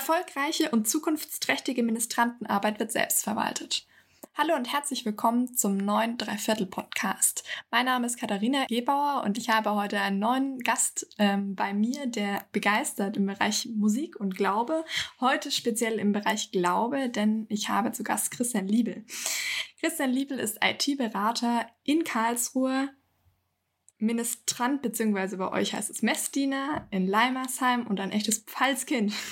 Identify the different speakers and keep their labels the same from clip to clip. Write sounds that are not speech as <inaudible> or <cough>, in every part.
Speaker 1: Erfolgreiche und zukunftsträchtige Ministrantenarbeit wird selbst verwaltet. Hallo und herzlich willkommen zum neuen Dreiviertel-Podcast. Mein Name ist Katharina Gebauer und ich habe heute einen neuen Gast ähm, bei mir, der begeistert im Bereich Musik und Glaube. Heute speziell im Bereich Glaube, denn ich habe zu Gast Christian Liebel. Christian Liebel ist IT-Berater in Karlsruhe, Ministrant, beziehungsweise bei euch heißt es Messdiener in Leimersheim und ein echtes Pfalzkind. <laughs>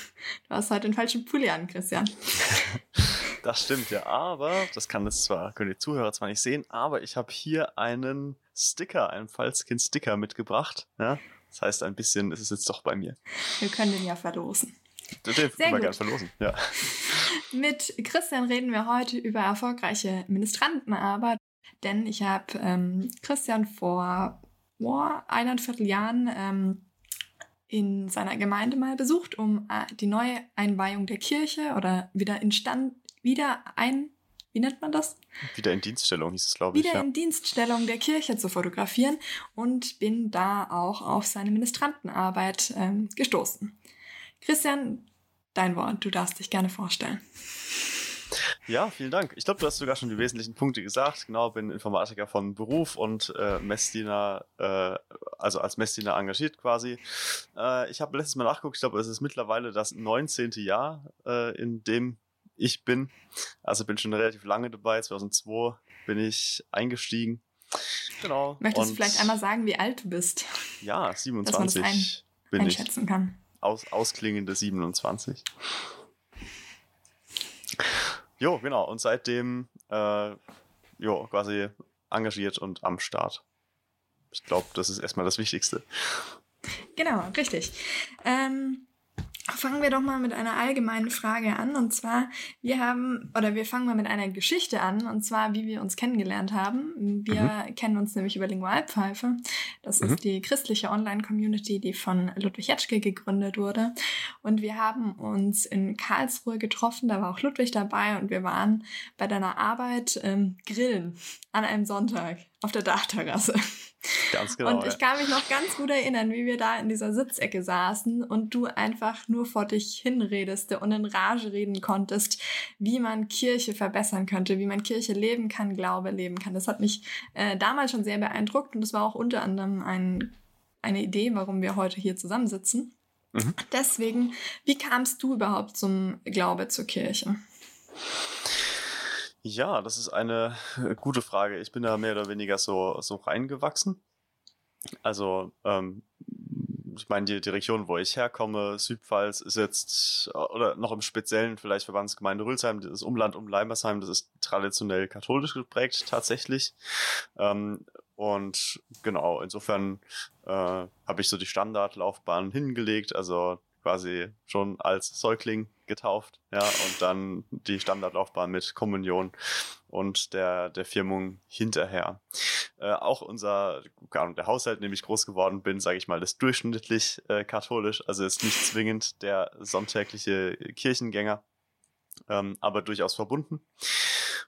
Speaker 1: Du hast heute den falschen Pulli an, Christian. <laughs>
Speaker 2: Das stimmt ja, aber das kann es zwar, können die Zuhörer zwar nicht sehen, aber ich habe hier einen Sticker, einen Pfalzkind-Sticker mitgebracht. Ja? Das heißt, ein bisschen ist es jetzt doch bei mir.
Speaker 1: Wir können den ja verlosen.
Speaker 2: Den Sehr können wir gerne verlosen, ja. <laughs>
Speaker 1: Mit Christian reden wir heute über erfolgreiche Ministrantenarbeit, denn ich habe ähm, Christian vor vor eineinviertel Jahren ähm, in seiner Gemeinde mal besucht, um äh, die neue Einweihung der Kirche oder wieder instand, wieder ein, wie nennt man das?
Speaker 2: Wieder in Dienststellung hieß es, glaube ich.
Speaker 1: Wieder ja. in Dienststellung der Kirche zu fotografieren und bin da auch auf seine Ministrantenarbeit ähm, gestoßen. Christian, dein Wort, du darfst dich gerne vorstellen.
Speaker 2: Ja, vielen Dank. Ich glaube, du hast sogar schon die wesentlichen Punkte gesagt. Genau, bin Informatiker von Beruf und äh, Messdiener, äh, also als Messdiener engagiert quasi. Äh, ich habe letztes Mal nachgeguckt, ich glaube, es ist mittlerweile das 19. Jahr, äh, in dem ich bin. Also bin schon relativ lange dabei. 2002 bin ich eingestiegen. Genau.
Speaker 1: Möchtest du vielleicht einmal sagen, wie alt du bist?
Speaker 2: Ja, 27 dass man das ein, bin
Speaker 1: einschätzen
Speaker 2: ich.
Speaker 1: kann.
Speaker 2: Aus, ausklingende 27. Jo, genau. Und seitdem, äh, jo, quasi engagiert und am Start. Ich glaube, das ist erstmal das Wichtigste.
Speaker 1: Genau, richtig. Ähm, Fangen wir doch mal mit einer allgemeinen Frage an. Und zwar, wir haben, oder wir fangen mal mit einer Geschichte an. Und zwar, wie wir uns kennengelernt haben. Wir mhm. kennen uns nämlich über Lingualpfeife. Das mhm. ist die christliche Online-Community, die von Ludwig Jetschke gegründet wurde. Und wir haben uns in Karlsruhe getroffen. Da war auch Ludwig dabei. Und wir waren bei deiner Arbeit ähm, grillen an einem Sonntag auf der Dachterrasse.
Speaker 2: Ganz genau.
Speaker 1: Und ich kann mich noch ganz gut erinnern, wie wir da in dieser Sitzecke saßen und du einfach nur vor dich hinredest und in Rage reden konntest, wie man Kirche verbessern könnte, wie man Kirche leben kann, Glaube leben kann. Das hat mich äh, damals schon sehr beeindruckt und das war auch unter anderem ein, eine Idee, warum wir heute hier zusammensitzen. Mhm. Deswegen, wie kamst du überhaupt zum Glaube zur Kirche?
Speaker 2: Ja, das ist eine <laughs> gute Frage. Ich bin da mehr oder weniger so, so reingewachsen. Also, ähm, ich meine, die, die Region, wo ich herkomme, Südpfalz, ist jetzt, oder noch im Speziellen vielleicht Verbandsgemeinde Rülsheim, das Umland um Leimersheim, das ist traditionell katholisch geprägt tatsächlich. Ähm, und genau, insofern äh, habe ich so die Standardlaufbahn hingelegt, also quasi schon als Säugling getauft, ja, und dann die Standardlaufbahn mit Kommunion und der, der Firmung hinterher. Äh, auch unser, der Haushalt, in dem ich groß geworden bin, sage ich mal, ist durchschnittlich äh, katholisch, also ist nicht zwingend der sonntägliche Kirchengänger, ähm, aber durchaus verbunden.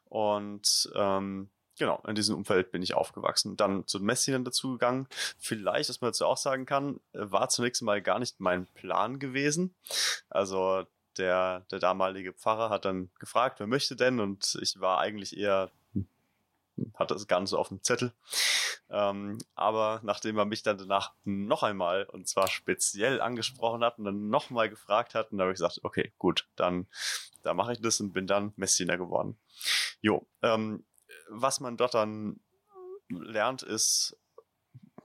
Speaker 2: Und ähm, Genau, in diesem Umfeld bin ich aufgewachsen. Dann zu den Messdienern dazugegangen. Vielleicht, was man dazu auch sagen kann, äh, war zunächst mal gar nicht mein Plan gewesen. Also der, der damalige Pfarrer hat dann gefragt, wer möchte denn? Und ich war eigentlich eher, hm, hatte es gar nicht so auf dem Zettel. Ähm, aber nachdem er mich dann danach noch einmal und zwar speziell angesprochen hat und dann nochmal gefragt hat, dann habe ich gesagt, okay, gut, dann da mache ich das und bin dann Messdiener geworden. Jo, ähm, was man dort dann lernt, ist,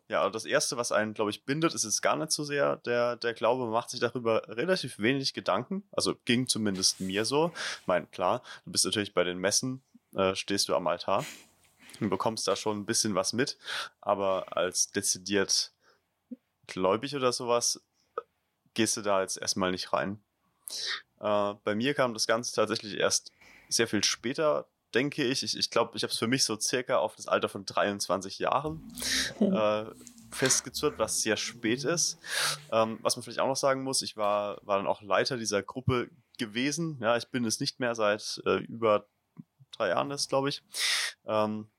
Speaker 2: ja, das erste, was einen, glaube ich, bindet, ist jetzt gar nicht so sehr der, der Glaube, macht sich darüber relativ wenig Gedanken. Also ging zumindest mir so. Ich meine, klar, du bist natürlich bei den Messen, äh, stehst du am Altar und bekommst da schon ein bisschen was mit, aber als dezidiert gläubig oder sowas gehst du da jetzt erstmal nicht rein. Äh, bei mir kam das Ganze tatsächlich erst sehr viel später denke ich. Ich glaube, ich, glaub, ich habe es für mich so circa auf das Alter von 23 Jahren äh, festgezurrt, was sehr spät ist. Ähm, was man vielleicht auch noch sagen muss, ich war, war dann auch Leiter dieser Gruppe gewesen. Ja, ich bin es nicht mehr seit äh, über drei Jahren, das glaube ich. Ähm,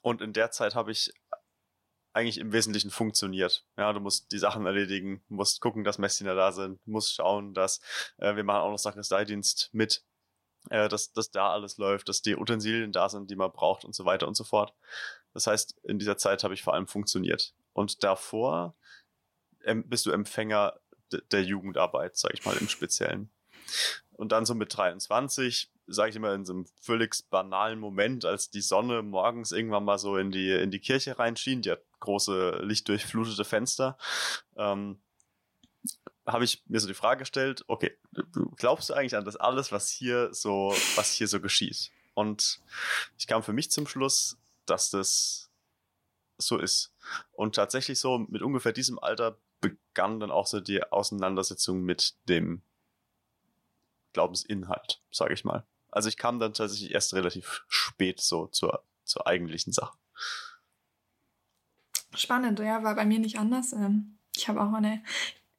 Speaker 2: und in der Zeit habe ich eigentlich im Wesentlichen funktioniert. Ja, du musst die Sachen erledigen, musst gucken, dass Messdiener da sind, musst schauen, dass äh, wir machen auch noch Sakristeidienst mit, äh, dass, dass da alles läuft, dass die Utensilien da sind, die man braucht und so weiter und so fort. Das heißt, in dieser Zeit habe ich vor allem funktioniert. Und davor ähm, bist du Empfänger der Jugendarbeit, sage ich mal im Speziellen. Und dann so mit 23 sage ich immer, in so einem völlig banalen Moment, als die Sonne morgens irgendwann mal so in die, in die Kirche reinschien, die hat große lichtdurchflutete Fenster, ähm, habe ich mir so die Frage gestellt, okay, glaubst du eigentlich an das alles, was hier so, was hier so geschieht? Und ich kam für mich zum Schluss, dass das so ist. Und tatsächlich so mit ungefähr diesem Alter begann dann auch so die Auseinandersetzung mit dem Glaubensinhalt, sage ich mal. Also ich kam dann tatsächlich erst relativ spät so zur, zur eigentlichen Sache.
Speaker 1: Spannend, ja, war bei mir nicht anders. Ähm, ich habe auch eine,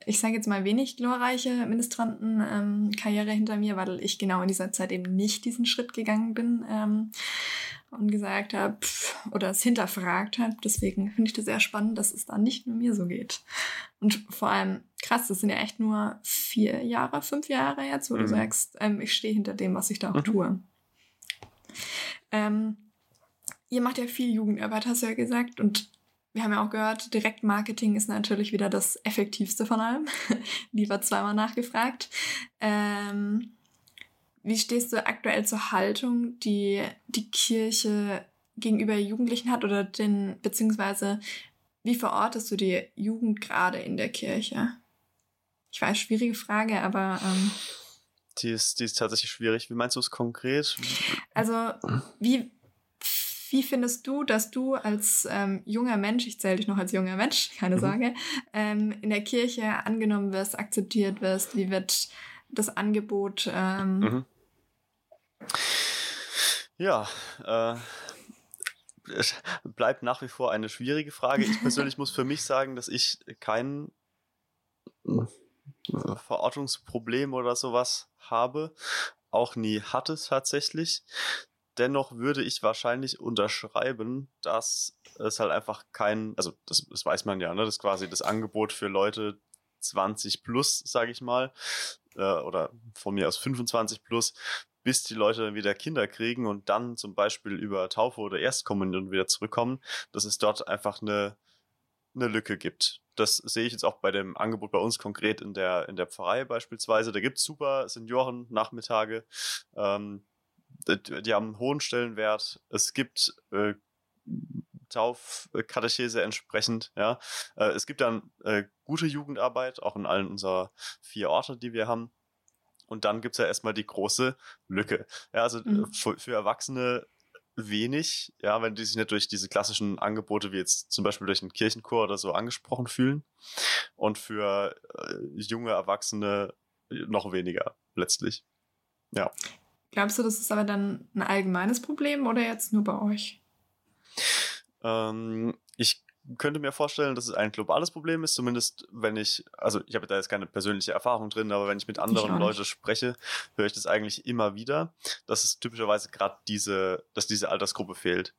Speaker 1: ich sage jetzt mal wenig glorreiche Ministrantenkarriere ähm, hinter mir, weil ich genau in dieser Zeit eben nicht diesen Schritt gegangen bin ähm, und gesagt habe oder es hinterfragt habe. Deswegen finde ich das sehr spannend, dass es da nicht nur mir so geht. Und vor allem krass, das sind ja echt nur vier Jahre, fünf Jahre jetzt, wo mhm. du sagst, ähm, ich stehe hinter dem, was ich da auch mhm. tue. Ähm, ihr macht ja viel Jugendarbeit, hast du ja gesagt, und wir haben ja auch gehört, Direktmarketing ist natürlich wieder das effektivste von allem. <laughs> Lieber zweimal nachgefragt. Ähm, wie stehst du aktuell zur Haltung, die die Kirche gegenüber Jugendlichen hat oder den, beziehungsweise wie verortest du die Jugend gerade in der Kirche? Ich weiß, schwierige Frage, aber. Ähm,
Speaker 2: die, ist, die ist tatsächlich schwierig. Wie meinst du es konkret?
Speaker 1: Also, wie, wie findest du, dass du als ähm, junger Mensch, ich zähle dich noch als junger Mensch, <laughs> keine mhm. Sorge, ähm, in der Kirche angenommen wirst, akzeptiert wirst? Wie wird das Angebot? Ähm, mhm.
Speaker 2: Ja, äh, es bleibt nach wie vor eine schwierige Frage. Ich persönlich <laughs> muss für mich sagen, dass ich keinen Verortungsproblem oder sowas habe. Auch nie hatte tatsächlich. Dennoch würde ich wahrscheinlich unterschreiben, dass es halt einfach kein, also das, das weiß man ja, ne, das ist quasi das Angebot für Leute 20 plus, sage ich mal, äh, oder von mir aus 25 plus, bis die Leute dann wieder Kinder kriegen und dann zum Beispiel über Taufe oder Erstkommunion wieder zurückkommen, dass es dort einfach eine, eine Lücke gibt das sehe ich jetzt auch bei dem Angebot bei uns konkret in der, in der Pfarrei beispielsweise. Da gibt es super Senioren-Nachmittage. Ähm, die, haben einen hohen Stellenwert. Es gibt äh, Taufkatechese entsprechend, ja. Äh, es gibt dann äh, gute Jugendarbeit, auch in allen unserer vier Orte, die wir haben. Und dann gibt es ja erstmal die große Lücke. Ja, also mhm. für, für Erwachsene wenig, ja, wenn die sich nicht durch diese klassischen Angebote wie jetzt zum Beispiel durch einen Kirchenchor oder so angesprochen fühlen. Und für äh, junge Erwachsene noch weniger letztlich. Ja.
Speaker 1: Glaubst du, das ist aber dann ein allgemeines Problem oder jetzt nur bei euch?
Speaker 2: Ähm, ich könnte mir vorstellen, dass es ein globales Problem ist, zumindest wenn ich, also ich habe da jetzt keine persönliche Erfahrung drin, aber wenn ich mit anderen Leuten spreche, höre ich das eigentlich immer wieder, dass es typischerweise gerade diese, dass diese Altersgruppe fehlt.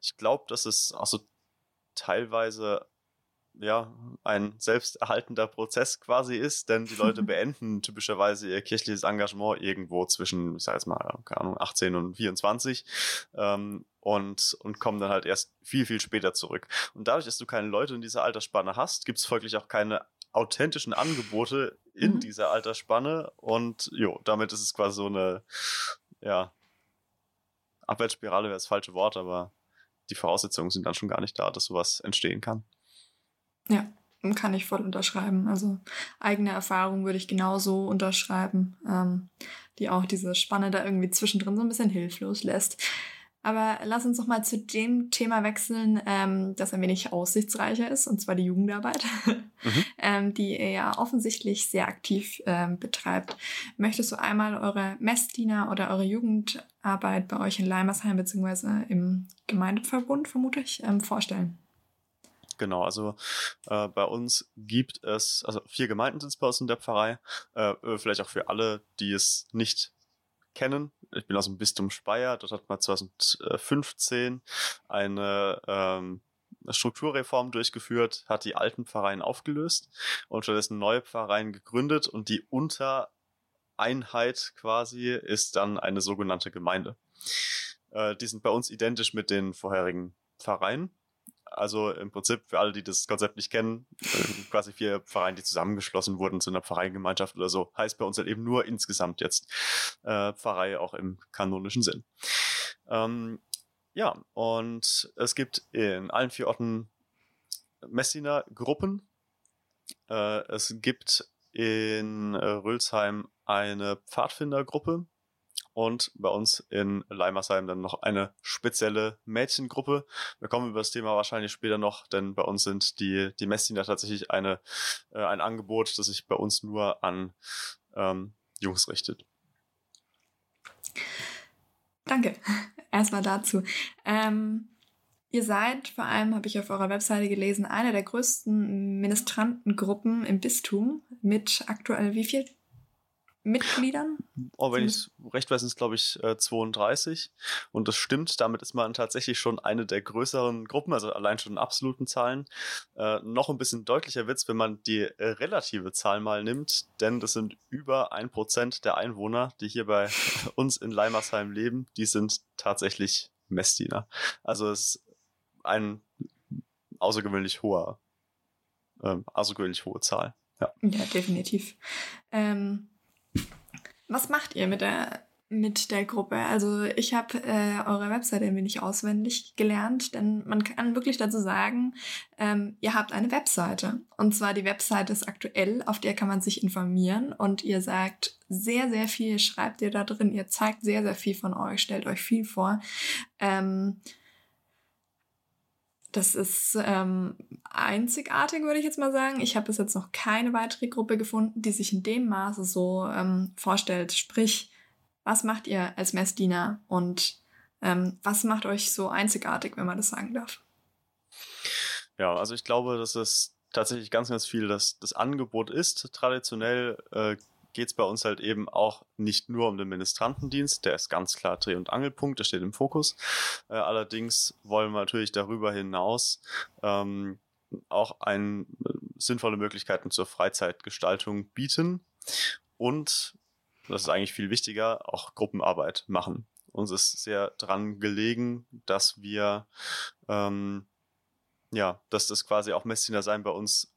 Speaker 2: Ich glaube, dass es auch so teilweise ja, ein selbsterhaltender Prozess quasi ist, denn die Leute <laughs> beenden typischerweise ihr kirchliches Engagement irgendwo zwischen, ich sage jetzt mal, keine Ahnung, 18 und 24 ähm, und, und kommen dann halt erst viel, viel später zurück. Und dadurch, dass du keine Leute in dieser Altersspanne hast, gibt es folglich auch keine authentischen Angebote in mhm. dieser Altersspanne und jo, damit ist es quasi so eine, ja, Abwärtsspirale wäre das falsche Wort, aber die Voraussetzungen sind dann schon gar nicht da, dass sowas entstehen kann.
Speaker 1: Ja, kann ich voll unterschreiben. Also eigene Erfahrung würde ich genauso unterschreiben, ähm, die auch diese Spanne da irgendwie zwischendrin so ein bisschen hilflos lässt. Aber lass uns noch mal zu dem Thema wechseln, ähm, das ein wenig aussichtsreicher ist, und zwar die Jugendarbeit, <laughs> mhm. ähm, die ihr ja offensichtlich sehr aktiv ähm, betreibt. Möchtest du einmal eure Messdiener oder eure Jugendarbeit bei euch in Leimersheim bzw. im Gemeindeverbund, vermute ich, ähm, vorstellen?
Speaker 2: Genau, also äh, bei uns gibt es, also vier Gemeinden sind es bei uns in der Pfarrei, äh, äh vielleicht auch für alle, die es nicht kennen. Ich bin aus dem Bistum Speyer, dort hat man 2015 eine ähm, Strukturreform durchgeführt, hat die alten Pfarreien aufgelöst und stattdessen neue Pfarreien gegründet und die Untereinheit quasi ist dann eine sogenannte Gemeinde. Äh, die sind bei uns identisch mit den vorherigen Pfarreien. Also im Prinzip für alle, die das Konzept nicht kennen, äh, quasi vier Pfarreien, die zusammengeschlossen wurden zu einer Pfarreiengemeinschaft oder so, heißt bei uns halt eben nur insgesamt jetzt äh, Pfarrei auch im kanonischen Sinn. Ähm, ja, und es gibt in allen vier Orten Messiner Gruppen. Äh, es gibt in äh, Rülsheim eine Pfadfindergruppe, und bei uns in Leimersheim dann noch eine spezielle Mädchengruppe. Wir kommen über das Thema wahrscheinlich später noch, denn bei uns sind die, die Messdiener tatsächlich eine, äh, ein Angebot, das sich bei uns nur an ähm, Jungs richtet.
Speaker 1: Danke. <laughs> Erstmal dazu. Ähm, ihr seid vor allem, habe ich auf eurer Webseite gelesen, eine der größten Ministrantengruppen im Bistum mit aktuell wie viel Mitgliedern?
Speaker 2: Oh, wenn ich recht weiß, sind es glaube ich 32. Äh, Und das stimmt. Damit ist man tatsächlich schon eine der größeren Gruppen, also allein schon in absoluten Zahlen. Äh, noch ein bisschen deutlicher wird's, wenn man die äh, relative Zahl mal nimmt, denn das sind über ein Prozent der Einwohner, die hier bei <laughs> uns in Leimersheim leben, die sind tatsächlich Messdiener. Also es ist ein außergewöhnlich hoher, äh, außergewöhnlich hohe Zahl. Ja,
Speaker 1: ja definitiv. Ähm was macht ihr mit der, mit der Gruppe? Also ich habe äh, eure Webseite ein wenig auswendig gelernt, denn man kann wirklich dazu sagen, ähm, ihr habt eine Webseite. Und zwar die Webseite ist aktuell, auf der kann man sich informieren und ihr sagt sehr, sehr viel, schreibt ihr da drin, ihr zeigt sehr, sehr viel von euch, stellt euch viel vor. Ähm, das ist ähm, einzigartig, würde ich jetzt mal sagen. Ich habe bis jetzt noch keine weitere Gruppe gefunden, die sich in dem Maße so ähm, vorstellt. Sprich, was macht ihr als Messdiener und ähm, was macht euch so einzigartig, wenn man das sagen darf?
Speaker 2: Ja, also ich glaube, dass es tatsächlich ganz, ganz viel das, das Angebot ist. Traditionell äh, geht es bei uns halt eben auch nicht nur um den Ministrantendienst, der ist ganz klar Dreh- und Angelpunkt, der steht im Fokus. Äh, allerdings wollen wir natürlich darüber hinaus ähm, auch ein, äh, sinnvolle Möglichkeiten zur Freizeitgestaltung bieten und, das ist eigentlich viel wichtiger, auch Gruppenarbeit machen. Uns ist sehr dran gelegen, dass wir ähm, ja, dass das quasi auch Messdiener sein bei uns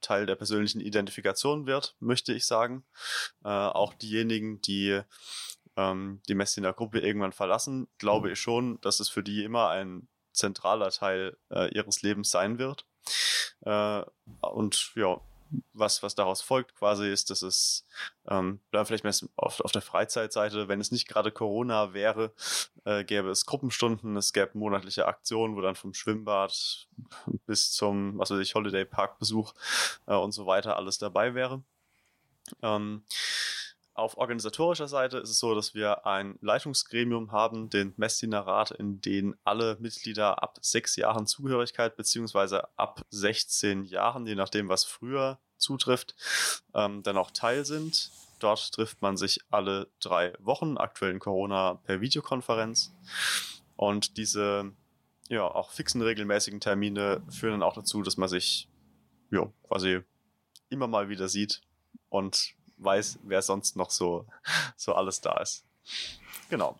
Speaker 2: Teil der persönlichen Identifikation wird, möchte ich sagen. Äh, auch diejenigen, die ähm, die Messdiener Gruppe irgendwann verlassen, glaube ich schon, dass es für die immer ein zentraler Teil äh, ihres Lebens sein wird. Äh, und ja, was, was daraus folgt quasi ist, dass es ähm, vielleicht mehr auf, auf der Freizeitseite, wenn es nicht gerade Corona wäre, äh, gäbe es Gruppenstunden, es gäbe monatliche Aktionen, wo dann vom Schwimmbad bis zum, was weiß ich, Holiday Park Besuch äh, und so weiter alles dabei wäre. Ähm, auf organisatorischer Seite ist es so, dass wir ein Leitungsgremium haben, den Messdienerrat, in dem alle Mitglieder ab sechs Jahren Zugehörigkeit beziehungsweise ab 16 Jahren, je nachdem, was früher zutrifft, ähm, dann auch Teil sind. Dort trifft man sich alle drei Wochen, aktuell in Corona per Videokonferenz. Und diese ja, auch fixen regelmäßigen Termine führen dann auch dazu, dass man sich ja, quasi immer mal wieder sieht und weiß, wer sonst noch so, so alles da ist. Genau.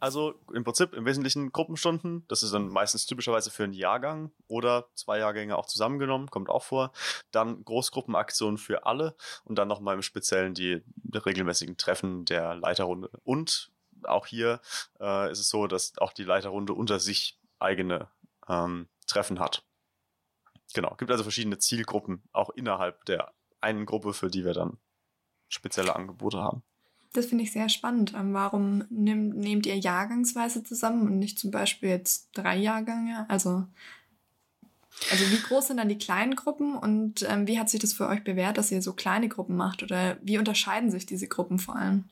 Speaker 2: Also im Prinzip im Wesentlichen Gruppenstunden. Das ist dann meistens typischerweise für einen Jahrgang oder zwei Jahrgänge auch zusammengenommen, kommt auch vor. Dann Großgruppenaktionen für alle und dann nochmal im Speziellen die, regelmäßigen Treffen der Leiterrunde. Und auch hier äh, ist es so, dass auch die Leiterrunde unter sich eigene ähm, Treffen hat. Genau, gibt also verschiedene Zielgruppen auch innerhalb der einen Gruppe, für die wir dann spezielle Angebote haben.
Speaker 1: Das finde ich sehr spannend. Ähm, warum nehmt, nehmt ihr jahrgangsweise zusammen und nicht zum Beispiel jetzt drei Jahrgänge? Also, also wie groß sind dann die kleinen Gruppen und ähm, wie hat sich das für euch bewährt, dass ihr so kleine Gruppen macht? Oder wie unterscheiden sich diese Gruppen vor allem?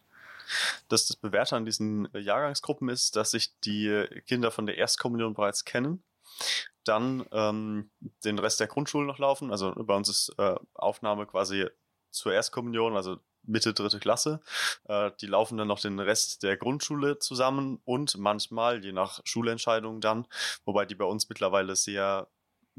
Speaker 2: Dass das Bewährte an diesen Jahrgangsgruppen ist, dass sich die Kinder von der Erstkommunion bereits kennen dann ähm, den Rest der Grundschule noch laufen. Also bei uns ist äh, Aufnahme quasi zur Erstkommunion, also Mitte dritte Klasse. Äh, die laufen dann noch den Rest der Grundschule zusammen und manchmal, je nach Schulentscheidung dann, wobei die bei uns mittlerweile sehr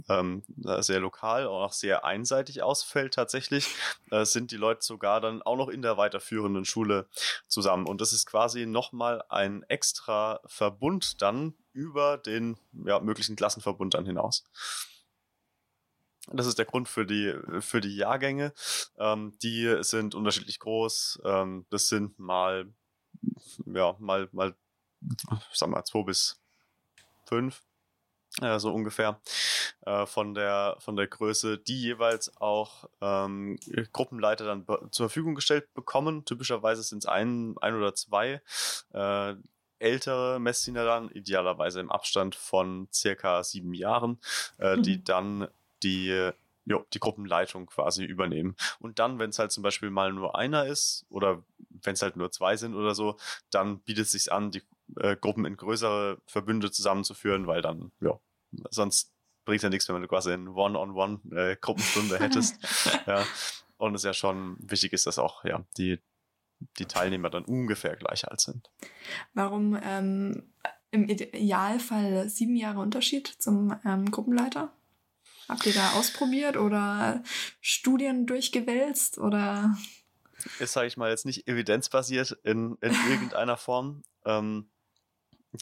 Speaker 2: ähm, sehr lokal, auch sehr einseitig ausfällt tatsächlich, äh, sind die Leute sogar dann auch noch in der weiterführenden Schule zusammen. Und das ist quasi nochmal ein extra Verbund dann über den ja, möglichen Klassenverbund dann hinaus. Das ist der Grund für die, für die Jahrgänge. Ähm, die sind unterschiedlich groß. Ähm, das sind mal, ja, mal, mal, sag mal, zwei bis fünf, äh, so ungefähr. Äh, von der, von der Größe, die jeweils auch ähm, Gruppenleiter dann zur Verfügung gestellt bekommen. Typischerweise sind es ein, ein oder zwei. Äh, ältere Messdiener dann, idealerweise im Abstand von circa sieben Jahren, äh, die mhm. dann die, jo, die Gruppenleitung quasi übernehmen. Und dann, wenn es halt zum Beispiel mal nur einer ist oder wenn es halt nur zwei sind oder so, dann bietet es sich an, die äh, Gruppen in größere Verbünde zusammenzuführen, weil dann, ja, sonst bringt ja nichts, wenn du quasi eine One-on-One-Gruppenstunde äh, hättest. <laughs> ja. Und es ja schon wichtig ist, dass auch ja, die, die Teilnehmer dann ungefähr gleich alt sind.
Speaker 1: Warum ähm, im Idealfall sieben Jahre Unterschied zum ähm, Gruppenleiter? Habt ihr da ausprobiert oder Studien durchgewälzt oder?
Speaker 2: Ist, sage ich mal, jetzt nicht evidenzbasiert in, in irgendeiner Form. Ähm,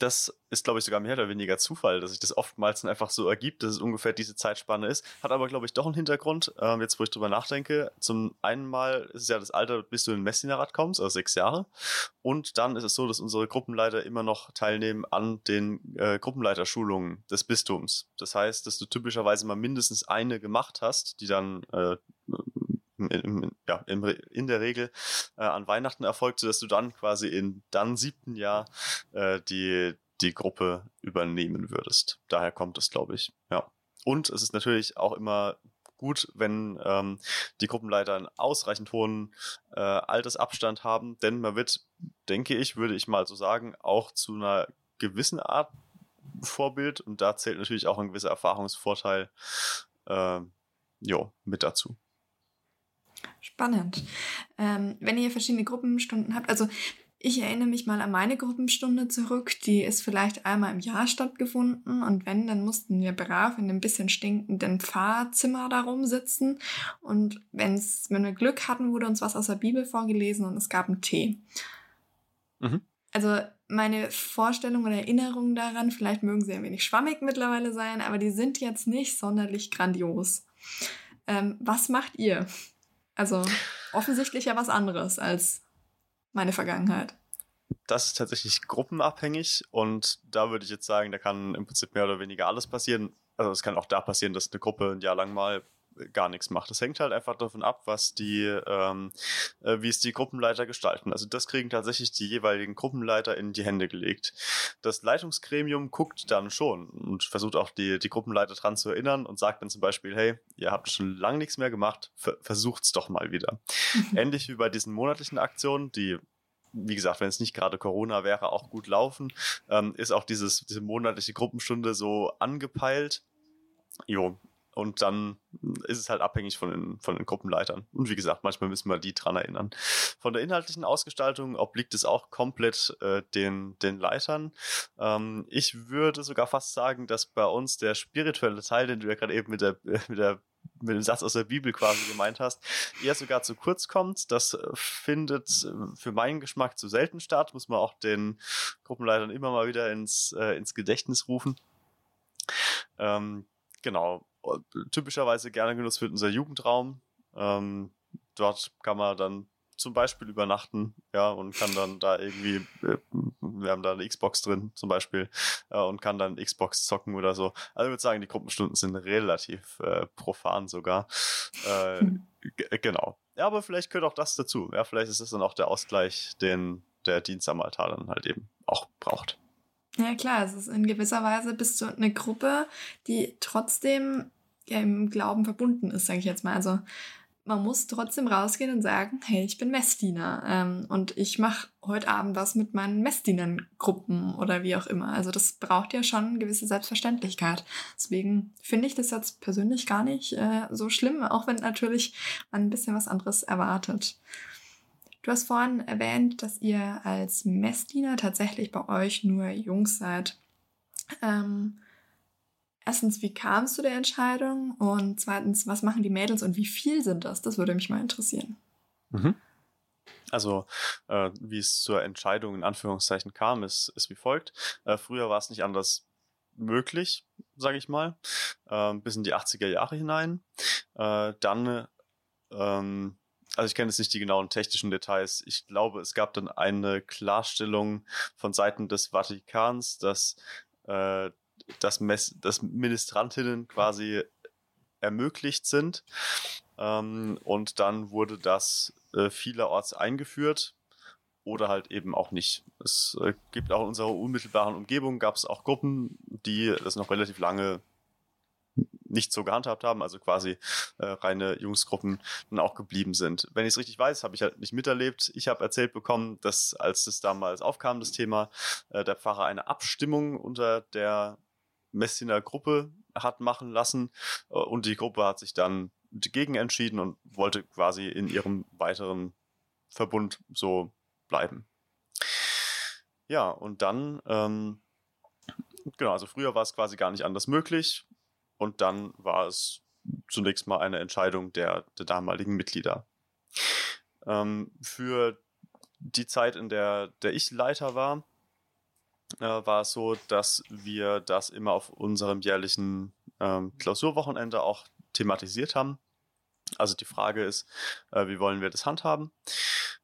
Speaker 2: das ist, glaube ich, sogar mehr oder weniger Zufall, dass sich das oftmals einfach so ergibt, dass es ungefähr diese Zeitspanne ist. Hat aber, glaube ich, doch einen Hintergrund, ähm, jetzt wo ich drüber nachdenke. Zum einen mal ist es ja das Alter, bis du in den Messdienerrat kommst, also sechs Jahre. Und dann ist es so, dass unsere Gruppenleiter immer noch teilnehmen an den äh, Gruppenleiterschulungen des Bistums. Das heißt, dass du typischerweise mal mindestens eine gemacht hast, die dann äh, in, ja, in, in der Regel äh, an Weihnachten erfolgt, sodass du dann quasi in dann siebten Jahr äh, die, die Gruppe übernehmen würdest. Daher kommt es, glaube ich. Ja. Und es ist natürlich auch immer gut, wenn ähm, die Gruppenleiter einen ausreichend hohen äh, Altersabstand haben, denn man wird, denke ich, würde ich mal so sagen, auch zu einer gewissen Art Vorbild und da zählt natürlich auch ein gewisser Erfahrungsvorteil äh, jo, mit dazu.
Speaker 1: Spannend. Ähm, wenn ihr verschiedene Gruppenstunden habt, also ich erinnere mich mal an meine Gruppenstunde zurück, die ist vielleicht einmal im Jahr stattgefunden und wenn, dann mussten wir brav in einem bisschen stinkenden Pfarrzimmer da rumsitzen und wenn's, wenn wir Glück hatten, wurde uns was aus der Bibel vorgelesen und es gab einen Tee. Mhm. Also meine Vorstellung oder Erinnerung daran, vielleicht mögen sie ein wenig schwammig mittlerweile sein, aber die sind jetzt nicht sonderlich grandios. Ähm, was macht ihr? Also offensichtlich ja was anderes als meine Vergangenheit.
Speaker 2: Das ist tatsächlich gruppenabhängig und da würde ich jetzt sagen, da kann im Prinzip mehr oder weniger alles passieren. Also es kann auch da passieren, dass eine Gruppe ein Jahr lang mal gar nichts macht. Das hängt halt einfach davon ab, was die, ähm, äh, wie es die Gruppenleiter gestalten. Also das kriegen tatsächlich die jeweiligen Gruppenleiter in die Hände gelegt. Das Leitungsgremium guckt dann schon und versucht auch die, die Gruppenleiter dran zu erinnern und sagt dann zum Beispiel, hey, ihr habt schon lange nichts mehr gemacht, versucht's doch mal wieder. Ähnlich wie bei diesen monatlichen Aktionen, die wie gesagt, wenn es nicht gerade Corona wäre, auch gut laufen, ähm, ist auch dieses, diese monatliche Gruppenstunde so angepeilt. Jo, und dann ist es halt abhängig von den, von den Gruppenleitern. Und wie gesagt, manchmal müssen wir die dran erinnern. Von der inhaltlichen Ausgestaltung obliegt es auch komplett äh, den, den Leitern. Ähm, ich würde sogar fast sagen, dass bei uns der spirituelle Teil, den du ja gerade eben mit der, <laughs> mit der mit dem Satz aus der Bibel quasi gemeint hast, eher sogar zu kurz kommt. Das findet für meinen Geschmack zu selten statt. Muss man auch den Gruppenleitern immer mal wieder ins, äh, ins Gedächtnis rufen. Ähm, genau typischerweise gerne genutzt wird unser Jugendraum. Ähm, dort kann man dann zum Beispiel übernachten, ja, und kann dann da irgendwie, äh, wir haben da eine Xbox drin zum Beispiel, äh, und kann dann Xbox zocken oder so. Also ich würde sagen, die Gruppenstunden sind relativ äh, profan sogar. Äh, genau. Ja, aber vielleicht gehört auch das dazu. Ja, vielleicht ist das dann auch der Ausgleich, den der Dienst am Altar dann halt eben auch braucht.
Speaker 1: Ja klar, es ist in gewisser Weise bist du eine Gruppe, die trotzdem ja, im Glauben verbunden ist, sage ich jetzt mal. Also man muss trotzdem rausgehen und sagen, hey, ich bin Messdiener ähm, und ich mache heute Abend was mit meinen Messdienern-Gruppen oder wie auch immer. Also das braucht ja schon eine gewisse Selbstverständlichkeit. Deswegen finde ich das jetzt persönlich gar nicht äh, so schlimm, auch wenn natürlich man ein bisschen was anderes erwartet. Du hast vorhin erwähnt, dass ihr als Messdiener tatsächlich bei euch nur Jungs seid. Ähm, erstens, wie kam es zu der Entscheidung? Und zweitens, was machen die Mädels und wie viel sind das? Das würde mich mal interessieren.
Speaker 2: Mhm. Also, äh, wie es zur Entscheidung in Anführungszeichen kam, ist, ist wie folgt. Äh, früher war es nicht anders möglich, sage ich mal, äh, bis in die 80er Jahre hinein. Äh, dann, ähm, also ich kenne jetzt nicht die genauen technischen Details. Ich glaube, es gab dann eine Klarstellung von Seiten des Vatikans, dass, äh, dass, Mess dass Ministrantinnen quasi ermöglicht sind. Ähm, und dann wurde das äh, vielerorts eingeführt oder halt eben auch nicht. Es äh, gibt auch in unserer unmittelbaren Umgebung gab es auch Gruppen, die das noch relativ lange nicht so gehandhabt haben, also quasi äh, reine Jungsgruppen dann auch geblieben sind. Wenn ich es richtig weiß, habe ich halt nicht miterlebt. Ich habe erzählt bekommen, dass als es damals aufkam, das Thema, äh, der Pfarrer eine Abstimmung unter der Messiner Gruppe hat machen lassen äh, und die Gruppe hat sich dann dagegen entschieden und wollte quasi in ihrem weiteren Verbund so bleiben. Ja, und dann, ähm, genau, also früher war es quasi gar nicht anders möglich und dann war es zunächst mal eine Entscheidung der, der damaligen Mitglieder. Ähm, für die Zeit, in der, der ich Leiter war, äh, war es so, dass wir das immer auf unserem jährlichen ähm, Klausurwochenende auch thematisiert haben. Also die Frage ist, äh, wie wollen wir das handhaben?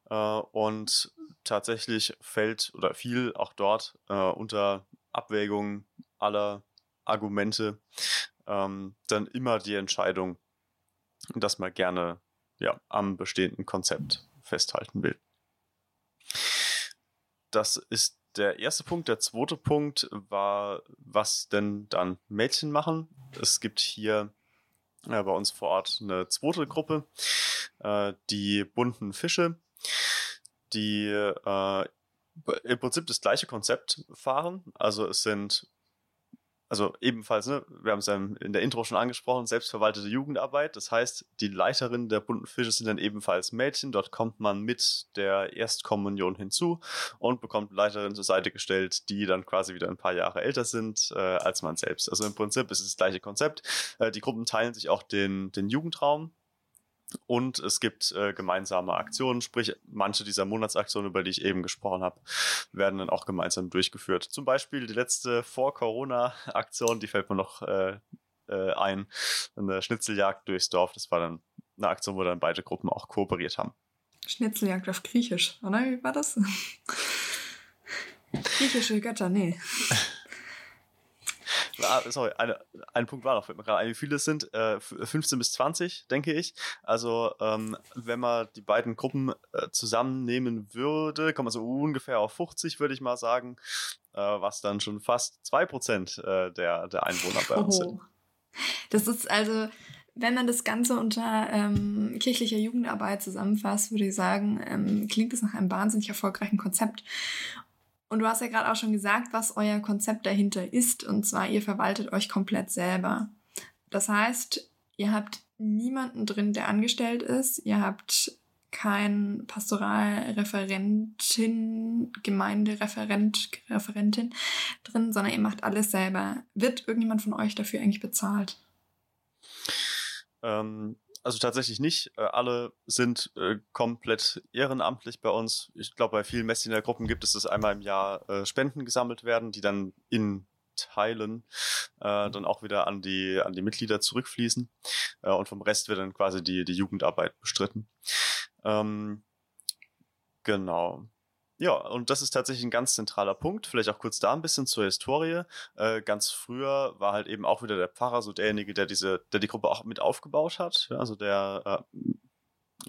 Speaker 2: Äh, und tatsächlich fällt oder fiel auch dort äh, unter Abwägung aller Argumente ähm, dann immer die Entscheidung, dass man gerne ja, am bestehenden Konzept festhalten will. Das ist der erste Punkt. Der zweite Punkt war, was denn dann Mädchen machen. Es gibt hier äh, bei uns vor Ort eine zweite Gruppe, äh, die bunten Fische die äh, im Prinzip das gleiche Konzept fahren. Also es sind, also ebenfalls, ne, wir haben es ja in der Intro schon angesprochen, selbstverwaltete Jugendarbeit. Das heißt, die Leiterin der bunten Fische sind dann ebenfalls Mädchen. Dort kommt man mit der Erstkommunion hinzu und bekommt Leiterin zur Seite gestellt, die dann quasi wieder ein paar Jahre älter sind äh, als man selbst. Also im Prinzip ist es das gleiche Konzept. Äh, die Gruppen teilen sich auch den, den Jugendraum und es gibt äh, gemeinsame Aktionen, sprich manche dieser Monatsaktionen, über die ich eben gesprochen habe, werden dann auch gemeinsam durchgeführt. Zum Beispiel die letzte Vor-Corona-Aktion, die fällt mir noch äh, äh, ein, eine Schnitzeljagd durchs Dorf. Das war dann eine Aktion, wo dann beide Gruppen auch kooperiert haben.
Speaker 1: Schnitzeljagd auf Griechisch, oder? Wie war das? <laughs> Griechische Götter, nee. <laughs>
Speaker 2: Sorry, eine, ein Punkt war noch, fällt mir gerade ein, wie viele es sind, äh, 15 bis 20, denke ich. Also, ähm, wenn man die beiden Gruppen äh, zusammennehmen würde, kommt man so ungefähr auf 50, würde ich mal sagen, äh, was dann schon fast 2% äh, der, der Einwohner bei uns oh. sind.
Speaker 1: Das ist also, wenn man das Ganze unter ähm, kirchlicher Jugendarbeit zusammenfasst, würde ich sagen, ähm, klingt es nach einem wahnsinnig erfolgreichen Konzept. Und du hast ja gerade auch schon gesagt, was euer Konzept dahinter ist. Und zwar, ihr verwaltet euch komplett selber. Das heißt, ihr habt niemanden drin, der angestellt ist. Ihr habt kein Pastoralreferentin, Gemeindereferent, Referentin drin, sondern ihr macht alles selber. Wird irgendjemand von euch dafür eigentlich bezahlt?
Speaker 2: Ähm, also tatsächlich nicht. Äh, alle sind äh, komplett ehrenamtlich bei uns. Ich glaube, bei vielen Messdiener-Gruppen gibt es, dass einmal im Jahr äh, Spenden gesammelt werden, die dann in Teilen äh, dann auch wieder an die an die Mitglieder zurückfließen äh, und vom Rest wird dann quasi die die Jugendarbeit bestritten. Ähm, genau. Ja, und das ist tatsächlich ein ganz zentraler Punkt. Vielleicht auch kurz da ein bisschen zur Historie. Äh, ganz früher war halt eben auch wieder der Pfarrer so derjenige, der diese, der die Gruppe auch mit aufgebaut hat. Ja, also der,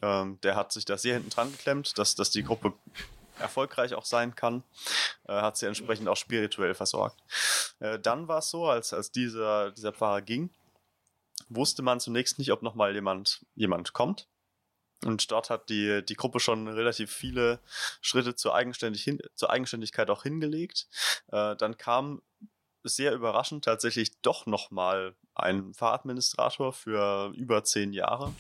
Speaker 2: äh, äh, der hat sich da sehr hinten dran geklemmt, dass, dass die Gruppe erfolgreich auch sein kann, äh, hat sie entsprechend auch spirituell versorgt. Äh, dann war es so, als, als dieser, dieser Pfarrer ging, wusste man zunächst nicht, ob nochmal jemand, jemand kommt. Und dort hat die, die Gruppe schon relativ viele Schritte zur, Eigenständig hin, zur Eigenständigkeit auch hingelegt. Äh, dann kam sehr überraschend tatsächlich doch nochmal ein Fahradministrator für über zehn Jahre,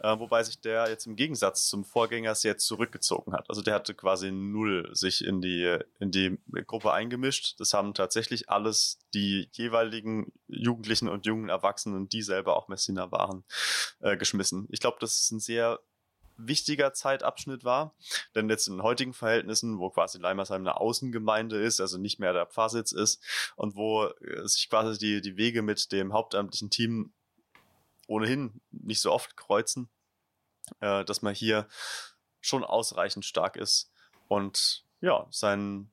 Speaker 2: äh, wobei sich der jetzt im Gegensatz zum Vorgänger sehr zurückgezogen hat. Also der hatte quasi null sich in die, in die Gruppe eingemischt. Das haben tatsächlich alles die jeweiligen Jugendlichen und jungen Erwachsenen, die selber auch Messina waren, äh, geschmissen. Ich glaube, das ist ein sehr wichtiger Zeitabschnitt war. Denn jetzt in heutigen Verhältnissen, wo quasi Leimersheim eine Außengemeinde ist, also nicht mehr der Pfarrsitz ist und wo äh, sich quasi die, die Wege mit dem hauptamtlichen Team ohnehin nicht so oft kreuzen, äh, dass man hier schon ausreichend stark ist und ja, sein,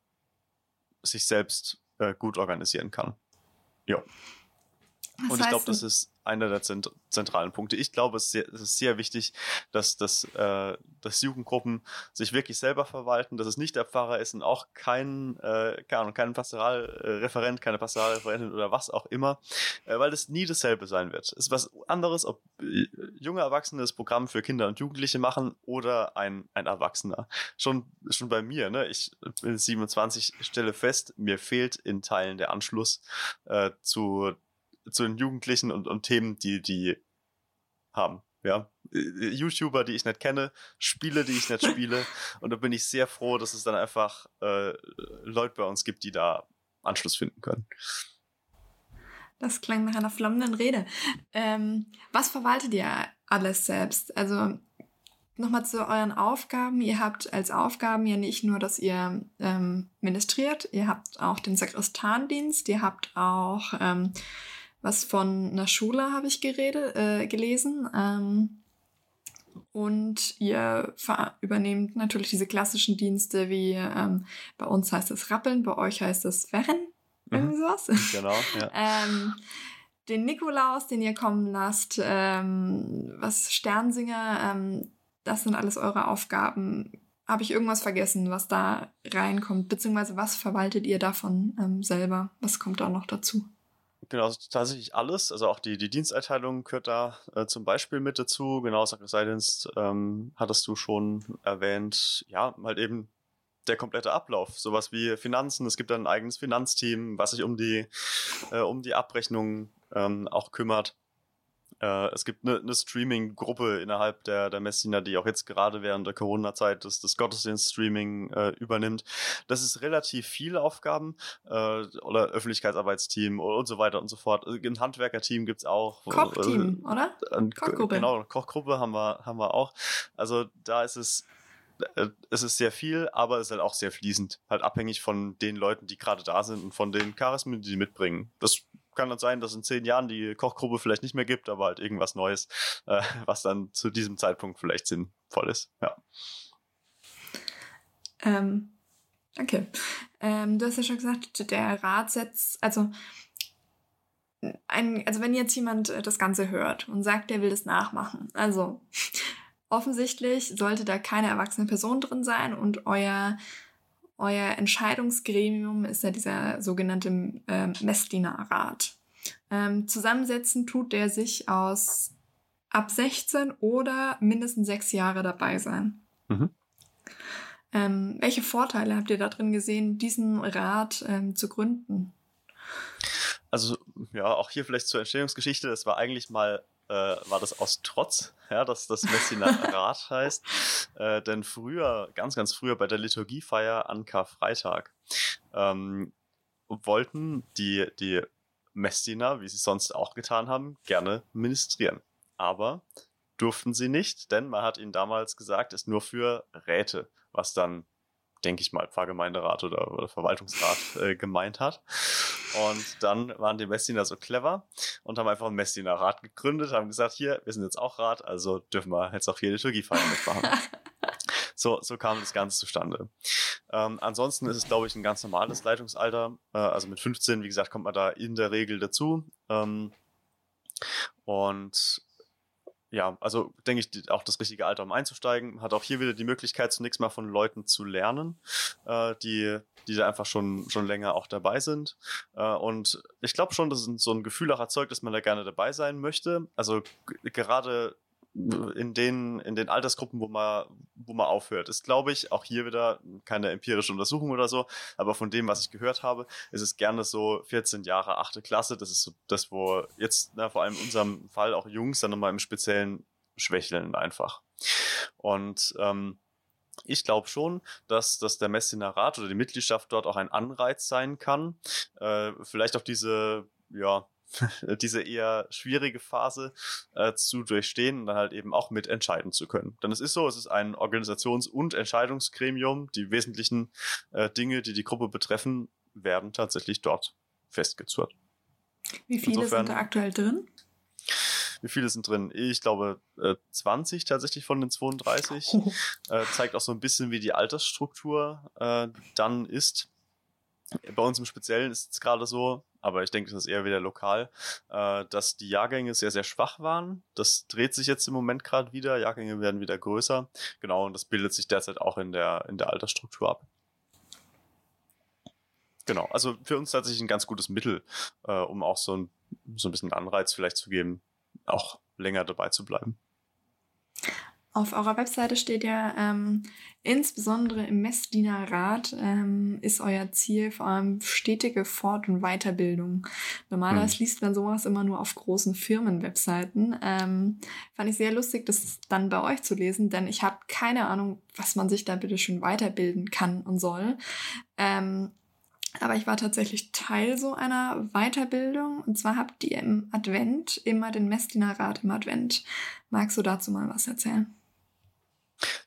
Speaker 2: sich selbst äh, gut organisieren kann. Ja. Und ich glaube, das ist einer der zent zentralen Punkte. Ich glaube, es ist sehr, es ist sehr wichtig, dass, dass, äh, dass Jugendgruppen sich wirklich selber verwalten, dass es nicht der Pfarrer ist und auch kein, äh, keine Ahnung, kein Pastoralreferent, keine Pastoralreferentin oder was auch immer, äh, weil das nie dasselbe sein wird. Es ist was anderes, ob äh, junge Erwachsene das Programm für Kinder und Jugendliche machen oder ein, ein Erwachsener. Schon, schon bei mir, ne? ich bin 27, stelle fest, mir fehlt in Teilen der Anschluss äh, zu zu den Jugendlichen und, und Themen, die die haben. Ja, äh, YouTuber, die ich nicht kenne, Spiele, die ich nicht <laughs> spiele. Und da bin ich sehr froh, dass es dann einfach äh, Leute bei uns gibt, die da Anschluss finden können.
Speaker 1: Das klang nach einer flammenden Rede. Ähm, was verwaltet ihr alles selbst? Also nochmal zu euren Aufgaben. Ihr habt als Aufgaben ja nicht nur, dass ihr ähm, ministriert, ihr habt auch den Sakristandienst, ihr habt auch ähm, was von einer Schule habe ich geredet, äh, gelesen. Ähm, und ihr übernehmt natürlich diese klassischen Dienste wie ähm, bei uns heißt es Rappeln, bei euch heißt es Werren, irgendwie mhm. sowas. <laughs>
Speaker 2: Genau, ja.
Speaker 1: ähm, den Nikolaus, den ihr kommen lasst, ähm, was Sternsinger, ähm, das sind alles eure Aufgaben. Habe ich irgendwas vergessen, was da reinkommt? Beziehungsweise was verwaltet ihr davon ähm, selber? Was kommt da noch dazu?
Speaker 2: Genau, tatsächlich alles. Also auch die, die Diensteinteilung gehört da äh, zum Beispiel mit dazu. Genau, Sacristance ähm, hattest du schon erwähnt. Ja, halt eben der komplette Ablauf. Sowas wie Finanzen. Es gibt dann ein eigenes Finanzteam, was sich um die, äh, um die Abrechnung ähm, auch kümmert. Äh, es gibt eine, eine Streaming-Gruppe innerhalb der, der Messina, die auch jetzt gerade während der Corona-Zeit das, das Gottesdienst-Streaming äh, übernimmt. Das ist relativ viele Aufgaben äh, oder Öffentlichkeitsarbeitsteam und so weiter und so fort. Also ein Handwerkerteam gibt's auch.
Speaker 1: Kochteam, äh, oder?
Speaker 2: Kochgruppe. Genau, Kochgruppe haben wir, haben wir auch. Also da ist es äh, es ist sehr viel, aber es ist halt auch sehr fließend. Halt abhängig von den Leuten, die gerade da sind und von den Charismen, die sie mitbringen. Das kann dann sein, dass in zehn Jahren die Kochgruppe vielleicht nicht mehr gibt, aber halt irgendwas Neues, äh, was dann zu diesem Zeitpunkt vielleicht sinnvoll ist. Ja.
Speaker 1: Ähm, okay. Ähm, du hast ja schon gesagt, der Rat setzt, also ein, also wenn jetzt jemand äh, das Ganze hört und sagt, der will das nachmachen, also <laughs> offensichtlich sollte da keine erwachsene Person drin sein und euer euer Entscheidungsgremium ist ja dieser sogenannte äh, Messdienerrat. Ähm, zusammensetzen tut der sich aus ab 16 oder mindestens sechs Jahre dabei sein. Mhm. Ähm, welche Vorteile habt ihr da drin gesehen, diesen Rat ähm, zu gründen?
Speaker 2: Also ja, auch hier vielleicht zur Entstehungsgeschichte. Das war eigentlich mal äh, war das aus Trotz, ja, dass das Messiner <laughs> Rat heißt. Äh, denn früher, ganz, ganz früher bei der Liturgiefeier an Karfreitag, ähm, wollten die, die Messdiener, wie sie sonst auch getan haben, gerne ministrieren. Aber durften sie nicht, denn man hat ihnen damals gesagt, ist nur für Räte, was dann denke ich mal, Pfarrgemeinderat oder, oder Verwaltungsrat <laughs> äh, gemeint hat. Und dann waren die Messdiener so clever und haben einfach einen Messdiener Rat gegründet, haben gesagt, hier, wir sind jetzt auch Rat, also dürfen wir jetzt auch hier Liturgiefeier mitmachen. <laughs> so, so kam das Ganze zustande. Ähm, ansonsten ist es, glaube ich, ein ganz normales Leitungsalter. Äh, also mit 15, wie gesagt, kommt man da in der Regel dazu. Ähm, und ja, also denke ich, auch das richtige Alter, um einzusteigen. Hat auch hier wieder die Möglichkeit, zunächst mal von Leuten zu lernen, äh, die, die da einfach schon, schon länger auch dabei sind. Äh, und ich glaube schon, dass so ein Gefühl auch erzeugt, dass man da gerne dabei sein möchte. Also gerade in den, in den Altersgruppen, wo man, wo man aufhört. Ist, glaube ich, auch hier wieder keine empirische Untersuchung oder so, aber von dem, was ich gehört habe, ist es gerne so 14 Jahre, 8. Klasse. Das ist so das, wo jetzt, na, vor allem in unserem Fall auch Jungs dann nochmal im Speziellen schwächeln einfach. Und ähm, ich glaube schon, dass, dass der Messiner Rat oder die Mitgliedschaft dort auch ein Anreiz sein kann, äh, vielleicht auch diese, ja, <laughs> diese eher schwierige Phase äh, zu durchstehen und dann halt eben auch mitentscheiden zu können. Denn es ist so, es ist ein Organisations- und Entscheidungsgremium. Die wesentlichen äh, Dinge, die die Gruppe betreffen, werden tatsächlich dort festgezurrt.
Speaker 1: Wie viele Insofern, sind da aktuell drin?
Speaker 2: Wie viele sind drin? Ich glaube äh, 20 tatsächlich von den 32. <laughs> äh, zeigt auch so ein bisschen, wie die Altersstruktur äh, dann ist. Bei uns im Speziellen ist es gerade so, aber ich denke, das ist eher wieder lokal, äh, dass die Jahrgänge sehr, sehr schwach waren. Das dreht sich jetzt im Moment gerade wieder. Jahrgänge werden wieder größer. Genau, und das bildet sich derzeit auch in der, in der Altersstruktur ab. Genau, also für uns tatsächlich ein ganz gutes Mittel, äh, um auch so ein, so ein bisschen Anreiz vielleicht zu geben, auch länger dabei zu bleiben.
Speaker 1: Auf eurer Webseite steht ja, ähm, insbesondere im Messdienerrat ähm, ist euer Ziel vor allem stetige Fort- und Weiterbildung. Normalerweise hm. liest man sowas immer nur auf großen Firmenwebseiten. Ähm, fand ich sehr lustig, das dann bei euch zu lesen, denn ich habe keine Ahnung, was man sich da bitte schon weiterbilden kann und soll. Ähm, aber ich war tatsächlich Teil so einer Weiterbildung. Und zwar habt ihr im Advent immer den Messdienerrat im Advent. Magst du dazu mal was erzählen?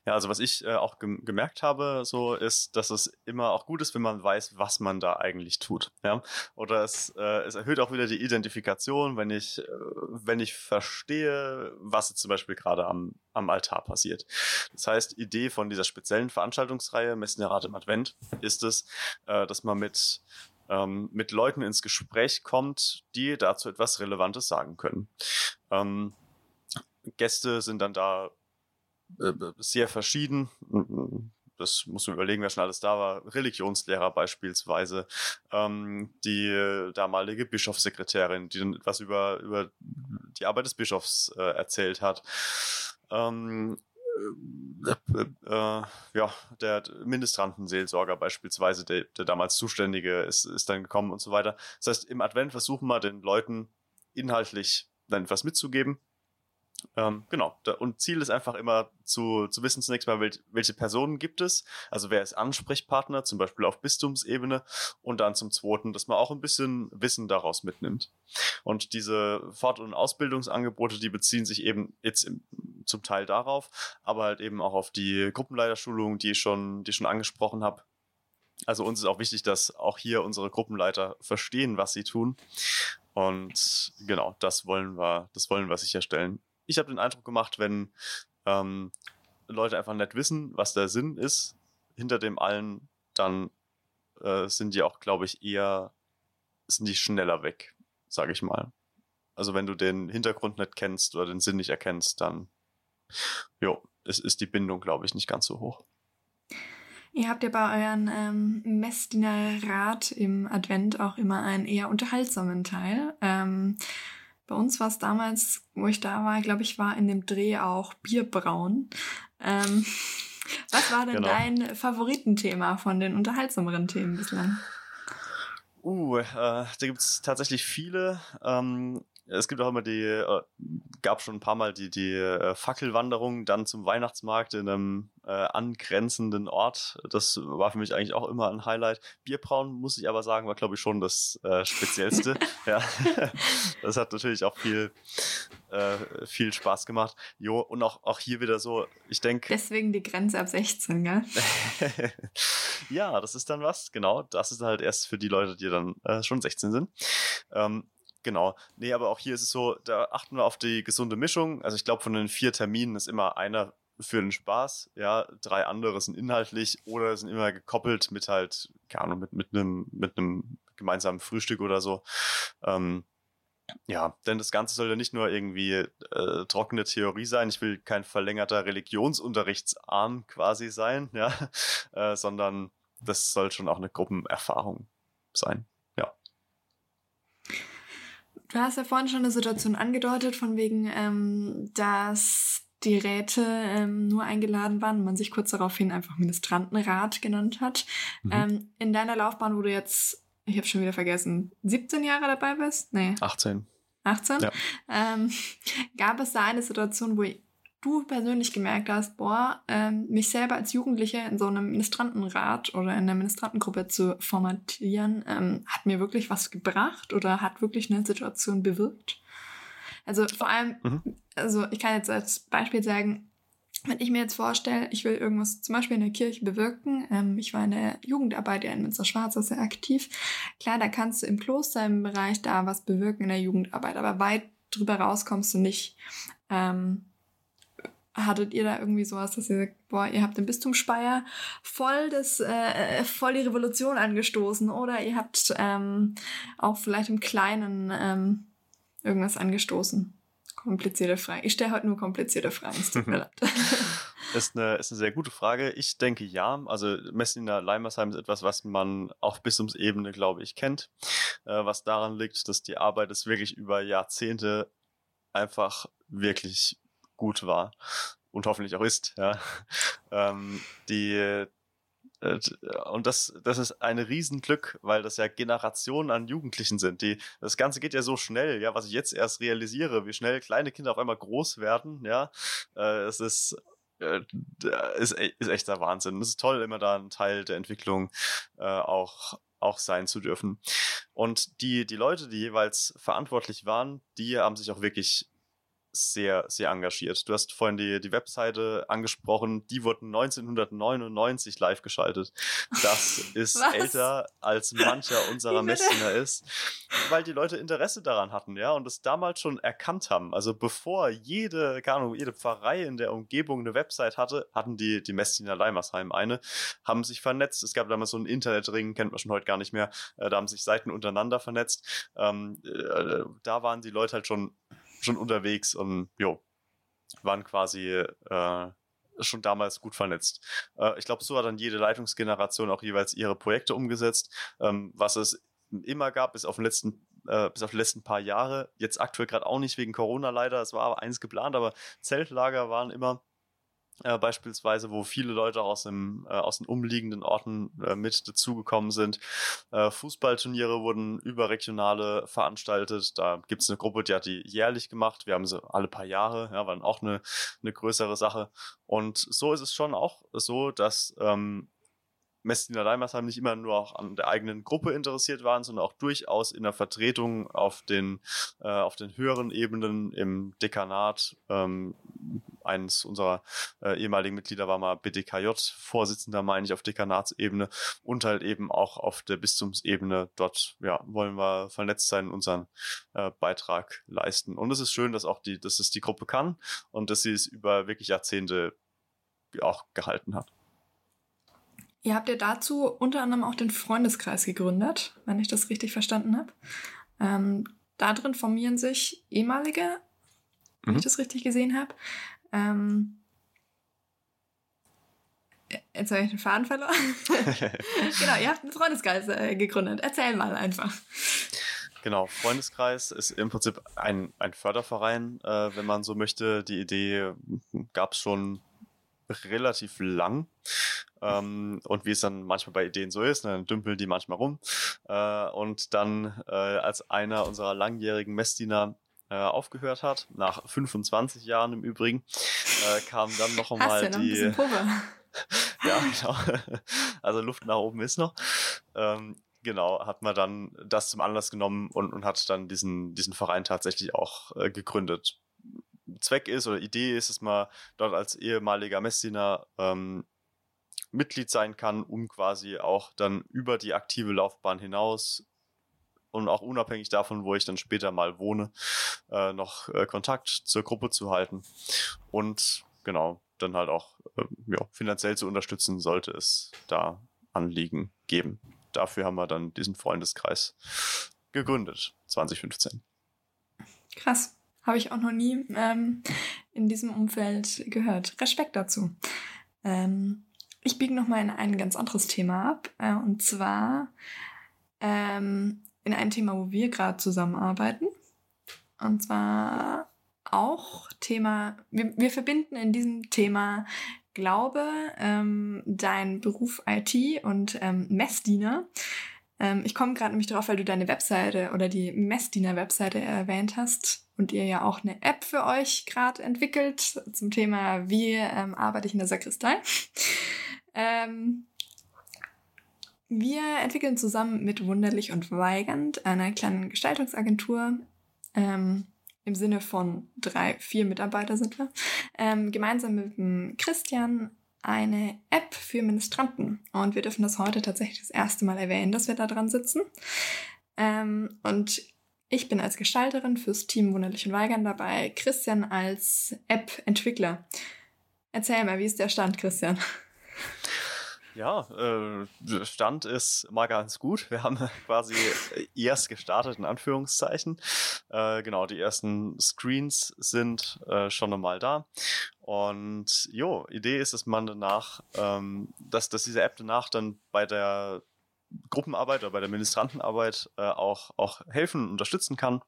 Speaker 2: Ja, also was ich äh, auch gem gemerkt habe, so ist, dass es immer auch gut ist, wenn man weiß, was man da eigentlich tut. Ja, oder es, äh, es erhöht auch wieder die Identifikation, wenn ich, äh, wenn ich verstehe, was zum Beispiel gerade am, am Altar passiert. Das heißt, Idee von dieser speziellen Veranstaltungsreihe Messenerat im Advent ist es, äh, dass man mit ähm, mit Leuten ins Gespräch kommt, die dazu etwas Relevantes sagen können. Ähm, Gäste sind dann da äh, sehr verschieden. Das muss man überlegen, wer schon alles da war. Religionslehrer beispielsweise, ähm, die damalige Bischofssekretärin, die dann etwas über, über die Arbeit des Bischofs äh, erzählt hat. Ähm, äh, äh, ja, der Ministrantenseelsorger beispielsweise, der, der damals Zuständige ist, ist dann gekommen und so weiter. Das heißt, im Advent versuchen wir den Leuten inhaltlich dann etwas mitzugeben ähm, genau. Und Ziel ist einfach immer zu, zu wissen zunächst mal, welche Personen gibt es. Also wer ist Ansprechpartner, zum Beispiel auf Bistumsebene. Und dann zum Zweiten, dass man auch ein bisschen Wissen daraus mitnimmt. Und diese Fort- und Ausbildungsangebote, die beziehen sich eben jetzt im, zum Teil darauf, aber halt eben auch auf die Gruppenleiterschulung, die ich schon, die ich schon angesprochen habe. Also uns ist auch wichtig, dass auch hier unsere Gruppenleiter verstehen, was sie tun. Und genau, das wollen wir, das wollen wir sicherstellen ich habe den Eindruck gemacht, wenn ähm, Leute einfach nicht wissen, was der Sinn ist hinter dem allen, dann äh, sind die auch, glaube ich, eher, sind die schneller weg, sage ich mal. Also wenn du den Hintergrund nicht kennst oder den Sinn nicht erkennst, dann jo, es ist die Bindung, glaube ich, nicht ganz so hoch.
Speaker 1: Ihr habt ja bei euren ähm, Messdiener Rat im Advent auch immer einen eher unterhaltsamen Teil. Ähm, bei uns war es damals, wo ich da war, glaube ich, war in dem Dreh auch Bierbrauen. Ähm, <laughs> was war denn genau. dein Favoritenthema von den unterhaltsameren Themen bislang?
Speaker 2: Uh, äh, da gibt es tatsächlich viele. Ähm, es gibt auch immer die, äh, gab schon ein paar Mal die, die äh, Fackelwanderung dann zum Weihnachtsmarkt in einem äh, angrenzenden Ort. Das war für mich eigentlich auch immer ein Highlight. Bierbrauen, muss ich aber sagen, war glaube ich schon das äh, Speziellste. <laughs> <laughs> ja, das hat natürlich auch viel, äh, viel Spaß gemacht. Jo, und auch, auch hier wieder so, ich denke.
Speaker 1: Deswegen die Grenze ab 16, gell? <laughs>
Speaker 2: ja, das ist dann was, genau. Das ist halt erst für die Leute, die dann äh, schon 16 sind. Ähm, Genau. Nee, aber auch hier ist es so, da achten wir auf die gesunde Mischung. Also ich glaube, von den vier Terminen ist immer einer für den Spaß, ja, drei andere sind inhaltlich oder sind immer gekoppelt mit halt, keine Ahnung, mit, einem, mit einem gemeinsamen Frühstück oder so. Ähm, ja, denn das Ganze soll ja nicht nur irgendwie äh, trockene Theorie sein. Ich will kein verlängerter Religionsunterrichtsarm quasi sein, ja, <laughs> äh, sondern das soll schon auch eine Gruppenerfahrung sein.
Speaker 1: Du hast ja vorhin schon eine Situation angedeutet, von wegen, ähm, dass die Räte ähm, nur eingeladen waren und man sich kurz daraufhin einfach Ministrantenrat genannt hat. Mhm. Ähm, in deiner Laufbahn, wo du jetzt, ich habe schon wieder vergessen, 17 Jahre dabei bist?
Speaker 2: Nee. 18.
Speaker 1: 18? Ja. Ähm, gab es da eine Situation, wo du persönlich gemerkt hast, boah, ähm, mich selber als Jugendliche in so einem Ministrantenrat oder in einer Ministrantengruppe zu formatieren, ähm, hat mir wirklich was gebracht oder hat wirklich eine Situation bewirkt? Also vor allem, mhm. also ich kann jetzt als Beispiel sagen, wenn ich mir jetzt vorstelle, ich will irgendwas zum Beispiel in der Kirche bewirken, ähm, ich war in der Jugendarbeit ja in Münster Schwarz sehr aktiv. Klar, da kannst du im Kloster im Bereich da was bewirken in der Jugendarbeit, aber weit drüber raus kommst du nicht. Ähm, hattet ihr da irgendwie sowas, dass ihr sagt, boah, ihr habt im Bistum Speyer voll das, äh, voll die Revolution angestoßen oder ihr habt ähm, auch vielleicht im Kleinen ähm, irgendwas angestoßen? Komplizierte Frage. Ich stelle heute nur komplizierte Fragen. Es tut mir <laughs> leid. <laughs>
Speaker 2: Ist eine, ist eine sehr gute Frage. Ich denke ja. Also Messina Leimersheim ist etwas, was man auf Bistumsebene, glaube ich, kennt. Äh, was daran liegt, dass die Arbeit es wirklich über Jahrzehnte einfach wirklich gut war und hoffentlich auch ist. Ja. <laughs> Ähm, die äh, und das, das ist ein Riesenglück, weil das ja Generationen an Jugendlichen sind. Die, das Ganze geht ja so schnell, ja, was ich jetzt erst realisiere, wie schnell kleine Kinder auf einmal groß werden, ja. Äh, es ist äh, ist, e, ist echter Wahnsinn. Es ist toll, immer da ein Teil der Entwicklung auch auch sein zu dürfen. Und die, die Leute, die jeweils verantwortlich waren, die haben sich auch wirklich sehr, sehr engagiert. Du hast vorhin die, die Webseite angesprochen, die wurde 1999 live geschaltet. Das <laughs> ist Was? älter als mancher unserer Messdinger ist, weil die Leute Interesse daran hatten, ja, und es damals schon erkannt haben. Also bevor jede, keine Ahnung, jede Pfarrei in der Umgebung eine Website hatte, hatten die, die Messdiener Leimersheim eine, haben sich vernetzt. Es gab damals so einen Internetring, kennt man schon heute gar nicht mehr. Äh, da haben sich Seiten untereinander vernetzt. Ähm, äh, da waren die Leute halt schon schon unterwegs und jo, waren quasi äh, schon damals gut vernetzt. Äh, ich glaube, so hat dann jede Leitungsgeneration auch jeweils ihre Projekte umgesetzt, ähm, was es immer gab, bis auf den letzten äh, bis auf die letzten paar Jahre. Jetzt aktuell gerade auch nicht wegen Corona leider. Es war aber eins geplant, aber Zeltlager waren immer äh, beispielsweise, wo viele Leute aus, dem, äh, aus den umliegenden Orten äh, mit dazugekommen sind. Äh, Fußballturniere wurden überregionale veranstaltet. Da gibt es eine Gruppe, die hat die jährlich gemacht. Wir haben sie alle paar Jahre, ja, war dann auch eine, eine größere Sache. Und so ist es schon auch so, dass ähm, Messdiener Leimersheim nicht immer nur auch an der eigenen Gruppe interessiert waren, sondern auch durchaus in der Vertretung auf den, äh, auf den höheren Ebenen im Dekanat. Ähm, eines unserer äh, ehemaligen Mitglieder war mal BDKJ-Vorsitzender, meine ich, auf Dekanatsebene und halt eben auch auf der Bistumsebene. Dort ja, wollen wir vernetzt sein, unseren äh, Beitrag leisten. Und es ist schön, dass auch die, dass es die Gruppe kann und dass sie es über wirklich Jahrzehnte auch gehalten hat.
Speaker 1: Ihr habt ja dazu unter anderem auch den Freundeskreis gegründet, wenn ich das richtig verstanden habe. Ähm, da drin formieren sich ehemalige, wenn mhm. ich das richtig gesehen habe. Ähm, jetzt habe ich den Faden verloren. <laughs> genau, ihr habt einen Freundeskreis äh, gegründet. Erzähl mal einfach.
Speaker 2: Genau, Freundeskreis ist im Prinzip ein, ein Förderverein, äh, wenn man so möchte. Die Idee gab es schon relativ lang. Ähm, und wie es dann manchmal bei Ideen so ist, dann dümpeln die manchmal rum. Äh, und dann, äh, als einer unserer langjährigen Messdiener äh, aufgehört hat, nach 25 Jahren im Übrigen, äh, kam dann noch einmal
Speaker 1: ja
Speaker 2: die.
Speaker 1: Noch <laughs>
Speaker 2: ja, genau. <laughs> Also Luft nach oben ist noch. Ähm, genau, hat man dann das zum Anlass genommen und, und hat dann diesen, diesen Verein tatsächlich auch äh, gegründet. Zweck ist oder Idee ist, dass man dort als ehemaliger Messdiener ähm, Mitglied sein kann, um quasi auch dann über die aktive Laufbahn hinaus und auch unabhängig davon, wo ich dann später mal wohne, äh, noch äh, Kontakt zur Gruppe zu halten und genau dann halt auch äh, ja, finanziell zu unterstützen, sollte es da Anliegen geben. Dafür haben wir dann diesen Freundeskreis gegründet, 2015.
Speaker 1: Krass. Habe ich auch noch nie ähm, in diesem Umfeld gehört. Respekt dazu. Ähm, ich biege nochmal in ein ganz anderes Thema ab. Äh, und zwar ähm, in ein Thema, wo wir gerade zusammenarbeiten. Und zwar auch Thema, wir, wir verbinden in diesem Thema Glaube, ähm, dein Beruf IT und ähm, Messdiener. Ähm, ich komme gerade nämlich darauf, weil du deine Webseite oder die Messdiener-Webseite erwähnt hast und ihr ja auch eine App für euch gerade entwickelt zum Thema, wie ähm, arbeite ich in der Sakristei. Ähm, wir entwickeln zusammen mit Wunderlich und Weigernd, einer kleinen Gestaltungsagentur, ähm, im Sinne von drei, vier Mitarbeiter sind wir, ähm, gemeinsam mit dem Christian eine App für Ministranten. Und wir dürfen das heute tatsächlich das erste Mal erwähnen, dass wir da dran sitzen. Ähm, und ich bin als Gestalterin fürs Team Wunderlich und Weigern dabei, Christian als App-Entwickler. Erzähl mal, wie ist der Stand, Christian?
Speaker 2: Ja, äh, Stand ist mal ganz gut. Wir haben <laughs> quasi erst gestartet, in Anführungszeichen. Äh, genau, die ersten Screens sind äh, schon einmal da. Und jo, Idee ist, dass man danach, ähm, dass, dass diese App danach dann bei der Gruppenarbeit oder bei der Ministrantenarbeit äh, auch, auch helfen und unterstützen kann.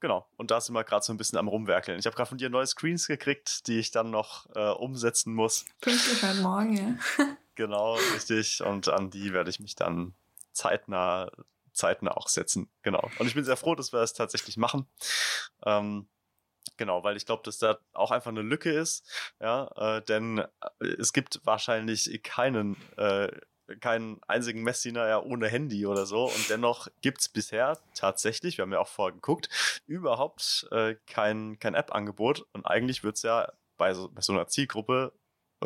Speaker 2: Genau, und da sind wir gerade so ein bisschen am Rumwerkeln. Ich habe gerade von dir neue Screens gekriegt, die ich dann noch äh, umsetzen muss.
Speaker 1: Pünktlich heute Morgen, ja. <laughs>
Speaker 2: genau, richtig. Und an die werde ich mich dann zeitnah, zeitnah auch setzen. Genau. Und ich bin sehr froh, dass wir das tatsächlich machen. Ähm, Genau, weil ich glaube, dass da auch einfach eine Lücke ist, ja, äh, denn äh, es gibt wahrscheinlich keinen äh, keinen einzigen Messdiener ja ohne Handy oder so. Und dennoch gibt es bisher tatsächlich, wir haben ja auch vorher geguckt, überhaupt äh, kein, kein App-Angebot. Und eigentlich wird es ja bei so, bei so einer Zielgruppe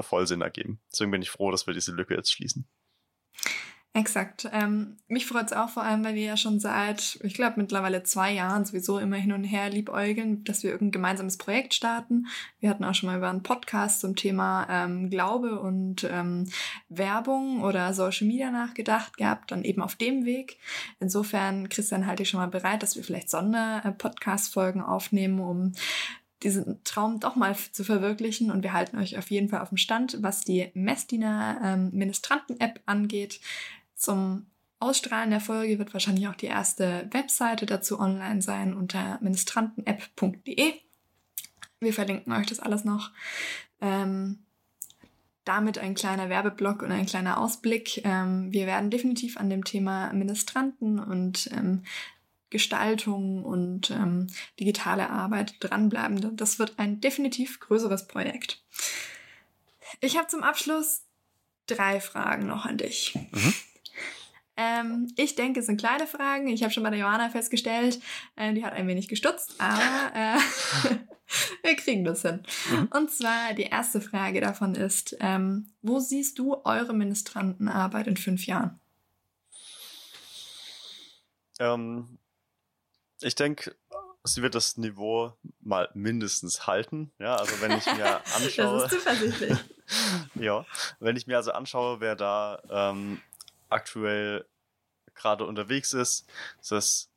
Speaker 2: voll Sinn ergeben. Deswegen bin ich froh, dass wir diese Lücke jetzt schließen.
Speaker 1: Exakt. Ähm, mich freut es auch vor allem, weil wir ja schon seit, ich glaube, mittlerweile zwei Jahren sowieso immer hin und her liebäugeln, dass wir irgendein gemeinsames Projekt starten. Wir hatten auch schon mal über einen Podcast zum Thema ähm, Glaube und ähm, Werbung oder Social Media nachgedacht gehabt, dann eben auf dem Weg. Insofern, Christian, halte ich schon mal bereit, dass wir vielleicht Sonder-Podcast-Folgen aufnehmen, um diesen Traum doch mal zu verwirklichen. Und wir halten euch auf jeden Fall auf dem Stand, was die Messdiener ähm, angeht. Zum Ausstrahlen der Folge wird wahrscheinlich auch die erste Webseite dazu online sein unter ministrantenapp.de. Wir verlinken euch das alles noch. Ähm, damit ein kleiner Werbeblock und ein kleiner Ausblick. Ähm, wir werden definitiv an dem Thema Ministranten und ähm, Gestaltung und ähm, digitale Arbeit dranbleiben. Das wird ein definitiv größeres Projekt. Ich habe zum Abschluss drei Fragen noch an dich. Mhm. Ähm, ich denke, es sind kleine Fragen. Ich habe schon bei der Johanna festgestellt, äh, die hat ein wenig gestutzt, aber äh, <laughs> wir kriegen das hin. Mhm. Und zwar die erste Frage davon ist, ähm, wo siehst du eure Ministrantenarbeit in fünf Jahren?
Speaker 2: Ähm, ich denke, sie wird das Niveau mal mindestens halten. Ja, also wenn ich mir anschaue. <laughs>
Speaker 1: das ist zuversichtlich. <laughs>
Speaker 2: ja, wenn ich mir also anschaue, wer da ähm, aktuell gerade unterwegs ist. Es ist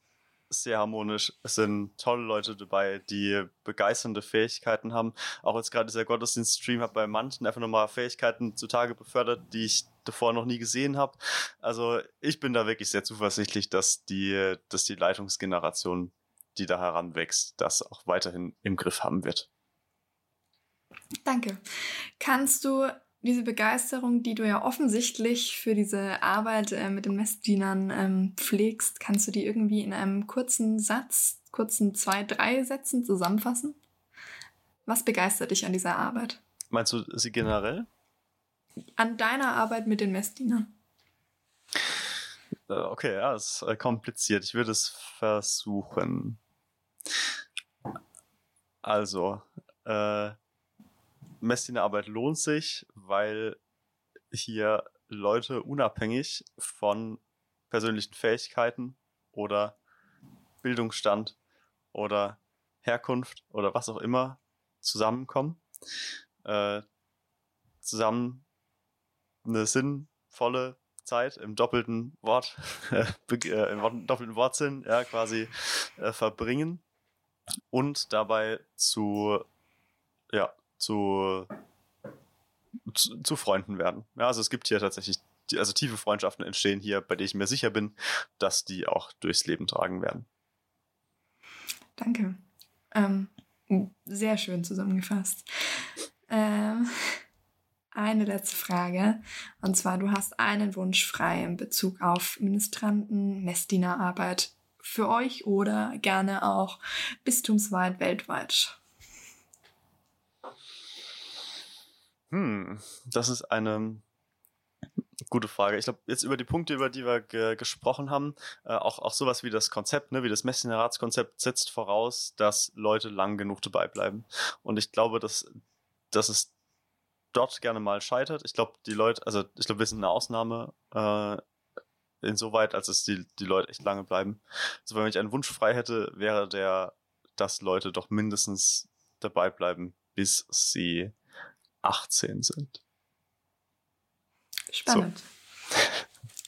Speaker 2: sehr harmonisch. Es sind tolle Leute dabei, die begeisternde Fähigkeiten haben. Auch jetzt gerade dieser Gottesdienst-Stream hat bei manchen einfach nochmal Fähigkeiten zutage befördert, die ich davor noch nie gesehen habe. Also ich bin da wirklich sehr zuversichtlich, dass die, dass die Leitungsgeneration, die da heranwächst, das auch weiterhin im Griff haben wird.
Speaker 1: Danke. Kannst du diese Begeisterung, die du ja offensichtlich für diese Arbeit äh, mit den Messdienern ähm, pflegst, kannst du die irgendwie in einem kurzen Satz, kurzen zwei, drei Sätzen zusammenfassen? Was begeistert dich an dieser Arbeit?
Speaker 2: Meinst du sie generell?
Speaker 1: An deiner Arbeit mit den Messdienern.
Speaker 2: Äh, okay, ja, es ist äh, kompliziert. Ich würde es versuchen. Also, äh, Messdienerarbeit lohnt sich, weil hier Leute unabhängig von persönlichen Fähigkeiten oder Bildungsstand oder Herkunft oder was auch immer zusammenkommen, äh, zusammen eine sinnvolle Zeit im doppelten Wort, <laughs> äh, im doppelten Wortsinn, ja, quasi äh, verbringen und dabei zu, ja, zu, zu, zu, Freunden werden. Ja, also es gibt hier tatsächlich, also tiefe Freundschaften entstehen hier, bei denen ich mir sicher bin, dass die auch durchs Leben tragen werden.
Speaker 1: Danke. Ähm, Sehr schön zusammengefasst. Ähm, eine letzte Frage. Und zwar, du hast einen Wunsch frei in Bezug auf Ministranten, Messdienerarbeit für euch oder gerne auch bistumsweit, weltweit.
Speaker 2: Hm, das ist eine gute Frage. Ich glaube, jetzt über die Punkte, über die wir ge gesprochen haben, äh, auch, auch sowas wie das Konzept, ne, wie das Messdienerratskonzept setzt voraus, dass Leute lang genug dabei bleiben. Und ich glaube, dass, dass es dort gerne mal scheitert. Ich glaube, die Leute, also ich glaube, wir sind eine Ausnahme äh, insoweit, als es die, die Leute echt lange bleiben. Also wenn ich einen Wunsch frei hätte, wäre der, dass Leute doch mindestens dabei bleiben, bis sie 18 sind.
Speaker 1: Spannend. So. <laughs>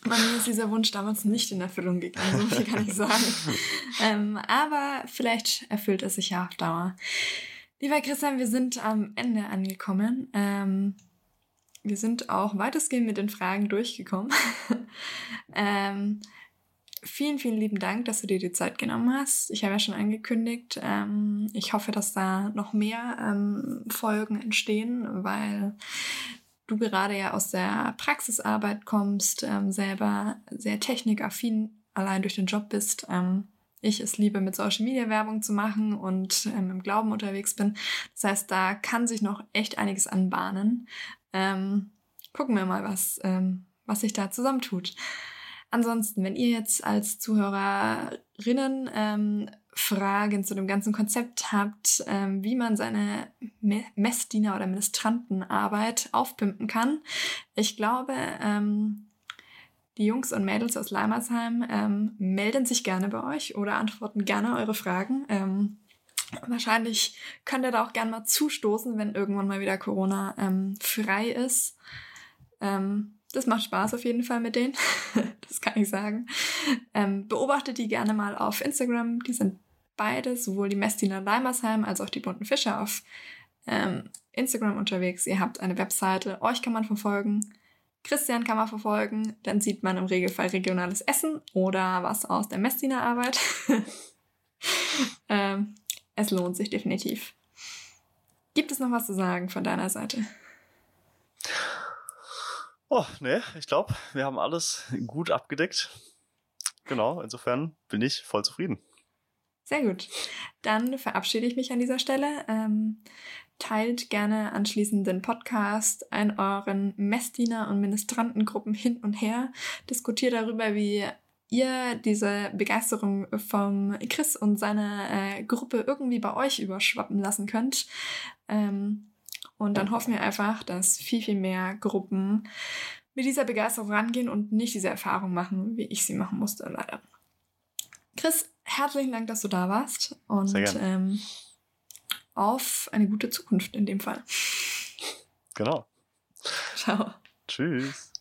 Speaker 1: Bei mir ist dieser Wunsch damals nicht in Erfüllung gegangen, so viel kann ich sagen. <laughs> ähm, aber vielleicht erfüllt es sich ja auf Dauer. Lieber Christian, wir sind am Ende angekommen. Ähm, wir sind auch weitestgehend mit den Fragen durchgekommen. <laughs> ähm, vielen, vielen lieben Dank, dass du dir die Zeit genommen hast. Ich habe ja schon angekündigt, ähm, ich hoffe, dass da noch mehr ähm, Folgen entstehen, weil du gerade ja aus der Praxisarbeit kommst, ähm, selber sehr technikaffin allein durch den Job bist. Ähm, ich es liebe, mit Social Media Werbung zu machen und ähm, im Glauben unterwegs bin. Das heißt, da kann sich noch echt einiges anbahnen. Ähm, gucken wir mal, was, was sich da zusammentut. Ansonsten, wenn ihr jetzt als Zuhörerinnen ähm, Fragen zu dem ganzen Konzept habt, ähm, wie man seine Me Messdiener- oder Ministrantenarbeit aufpimpen kann, ich glaube, ähm, die Jungs und Mädels aus Leimersheim ähm, melden sich gerne bei euch oder antworten gerne eure Fragen. Ähm, wahrscheinlich könnt ihr da auch gerne mal zustoßen, wenn irgendwann mal wieder Corona ähm, frei ist. Ähm, das macht Spaß auf jeden Fall mit denen. <laughs> das kann ich sagen. Ähm, beobachtet die gerne mal auf Instagram. Die sind beide, sowohl die Messdiener Leimersheim als auch die bunten Fische auf ähm, Instagram unterwegs. Ihr habt eine Webseite, euch kann man verfolgen. Christian kann man verfolgen, dann sieht man im Regelfall regionales Essen oder was aus der Messdienerarbeit. <laughs> ähm, es lohnt sich definitiv. Gibt es noch was zu sagen von deiner Seite?
Speaker 2: Oh, nee, ich glaube, wir haben alles gut abgedeckt. Genau, insofern bin ich voll zufrieden.
Speaker 1: Sehr gut. Dann verabschiede ich mich an dieser Stelle. Ähm, teilt gerne anschließend den Podcast in euren Messdiener- und Ministrantengruppen hin und her. Diskutiert darüber, wie ihr diese Begeisterung vom Chris und seiner äh, Gruppe irgendwie bei euch überschwappen lassen könnt. Ähm, und dann hoffen wir einfach, dass viel, viel mehr Gruppen mit dieser Begeisterung rangehen und nicht diese Erfahrung machen, wie ich sie machen musste, leider. Chris, herzlichen Dank, dass du da warst. Und ähm, auf eine gute Zukunft in dem Fall.
Speaker 2: Genau.
Speaker 1: Ciao.
Speaker 2: Tschüss.